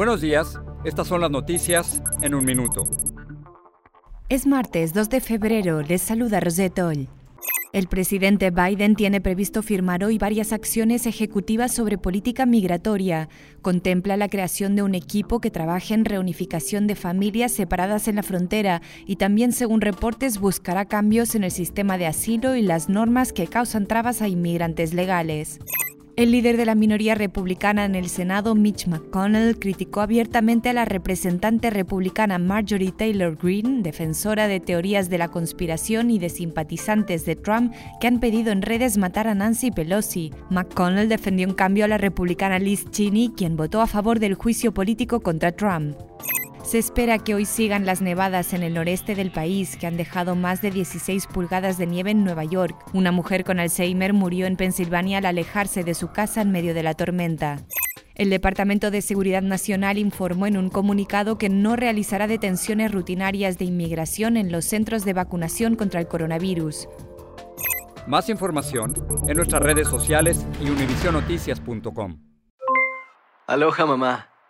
Buenos días, estas son las noticias en un minuto. Es martes 2 de febrero, les saluda Rosette Oll. El presidente Biden tiene previsto firmar hoy varias acciones ejecutivas sobre política migratoria. Contempla la creación de un equipo que trabaje en reunificación de familias separadas en la frontera y también, según reportes, buscará cambios en el sistema de asilo y las normas que causan trabas a inmigrantes legales. El líder de la minoría republicana en el Senado, Mitch McConnell, criticó abiertamente a la representante republicana Marjorie Taylor Greene, defensora de teorías de la conspiración y de simpatizantes de Trump que han pedido en redes matar a Nancy Pelosi. McConnell defendió en cambio a la republicana Liz Cheney, quien votó a favor del juicio político contra Trump. Se espera que hoy sigan las nevadas en el noreste del país, que han dejado más de 16 pulgadas de nieve en Nueva York. Una mujer con Alzheimer murió en Pensilvania al alejarse de su casa en medio de la tormenta. El Departamento de Seguridad Nacional informó en un comunicado que no realizará detenciones rutinarias de inmigración en los centros de vacunación contra el coronavirus. Más información en nuestras redes sociales y univisionoticias.com. Aloha mamá,